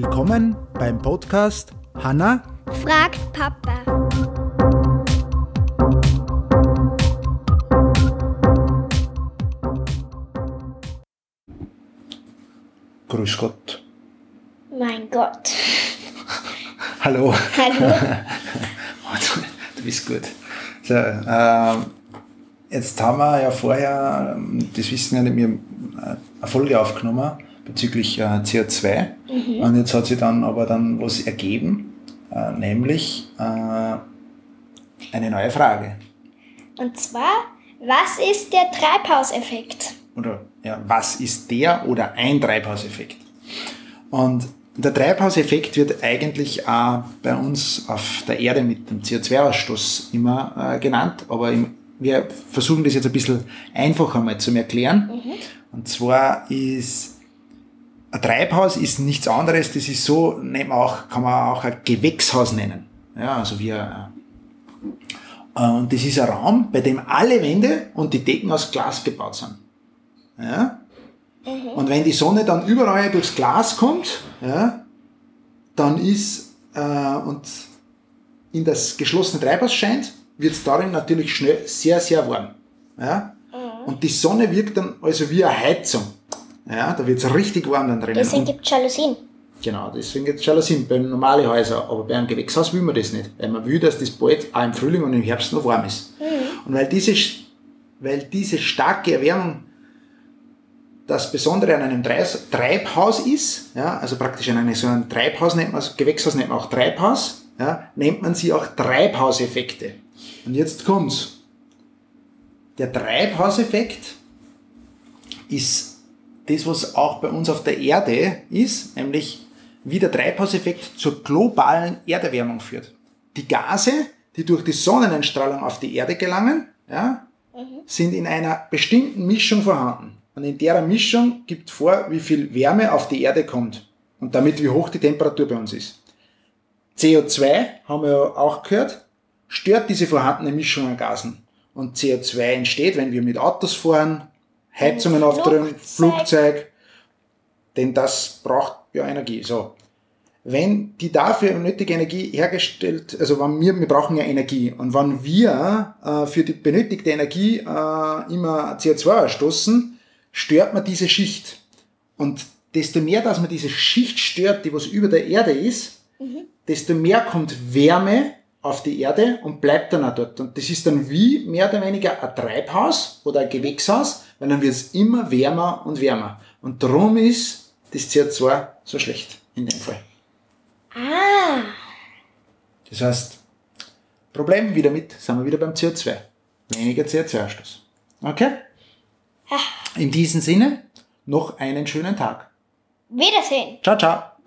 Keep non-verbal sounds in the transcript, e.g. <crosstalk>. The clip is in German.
Willkommen beim Podcast Hanna fragt Papa. Grüß Gott. Mein Gott. Hallo. Hallo. <laughs> du bist gut. So, äh, jetzt haben wir ja vorher, das wissen ja nicht, wir eine Folge aufgenommen bezüglich äh, CO2 mhm. und jetzt hat sich dann aber dann was ergeben, äh, nämlich äh, eine neue Frage. Und zwar, was ist der Treibhauseffekt? Oder ja, was ist der oder ein Treibhauseffekt? Und der Treibhauseffekt wird eigentlich auch bei uns auf der Erde mit dem CO2-Ausstoß immer äh, genannt, aber im, wir versuchen das jetzt ein bisschen einfacher mal zu erklären. Mhm. Und zwar ist ein Treibhaus ist nichts anderes, das ist so, nennt man auch, kann man auch ein Gewächshaus nennen. Ja, also wie ein, äh, und das ist ein Raum, bei dem alle Wände und die Decken aus Glas gebaut sind. Ja? Mhm. Und wenn die Sonne dann überall durchs Glas kommt, ja, dann ist äh, und in das geschlossene Treibhaus scheint, wird es darin natürlich schnell sehr, sehr warm. Ja? Mhm. Und die Sonne wirkt dann also wie eine Heizung. Ja, da wird es richtig warm dann drinnen. Deswegen gibt es Jalousien. Genau, deswegen gibt es Jalousien bei normalen Häusern. Aber bei einem Gewächshaus will man das nicht. Weil man will, dass das bald auch im Frühling und im Herbst noch warm ist. Mhm. Und weil diese, weil diese starke Erwärmung das Besondere an einem Treibhaus ist, ja, also praktisch an einem so einem Treibhaus nennt man, Gewächshaus nennt man auch Treibhaus, ja, nennt man sie auch Treibhauseffekte. Und jetzt kommt's. Der Treibhauseffekt ist das, was auch bei uns auf der Erde ist, nämlich wie der Treibhauseffekt zur globalen Erderwärmung führt. Die Gase, die durch die Sonneneinstrahlung auf die Erde gelangen, ja, mhm. sind in einer bestimmten Mischung vorhanden. Und in der Mischung gibt vor, wie viel Wärme auf die Erde kommt und damit wie hoch die Temperatur bei uns ist. CO2, haben wir ja auch gehört, stört diese vorhandene Mischung an Gasen. Und CO2 entsteht, wenn wir mit Autos fahren, Heizungen aufdrehen, Flugzeug, denn das braucht ja Energie. So. Wenn die dafür nötige Energie hergestellt, also wenn wir, wir brauchen ja Energie und wenn wir äh, für die benötigte Energie äh, immer CO2 ausstoßen, stört man diese Schicht. Und desto mehr, dass man diese Schicht stört, die was über der Erde ist, mhm. desto mehr kommt Wärme auf die Erde und bleibt dann auch dort. Und das ist dann wie mehr oder weniger ein Treibhaus oder ein Gewächshaus, weil dann wird es immer wärmer und wärmer. Und darum ist das CO2 so schlecht in dem Fall. Ah. Das heißt, Problem wieder mit, sind wir wieder beim CO2. Weniger CO2-Ausstoß. Okay? Ja. In diesem Sinne, noch einen schönen Tag. Wiedersehen. Ciao, ciao.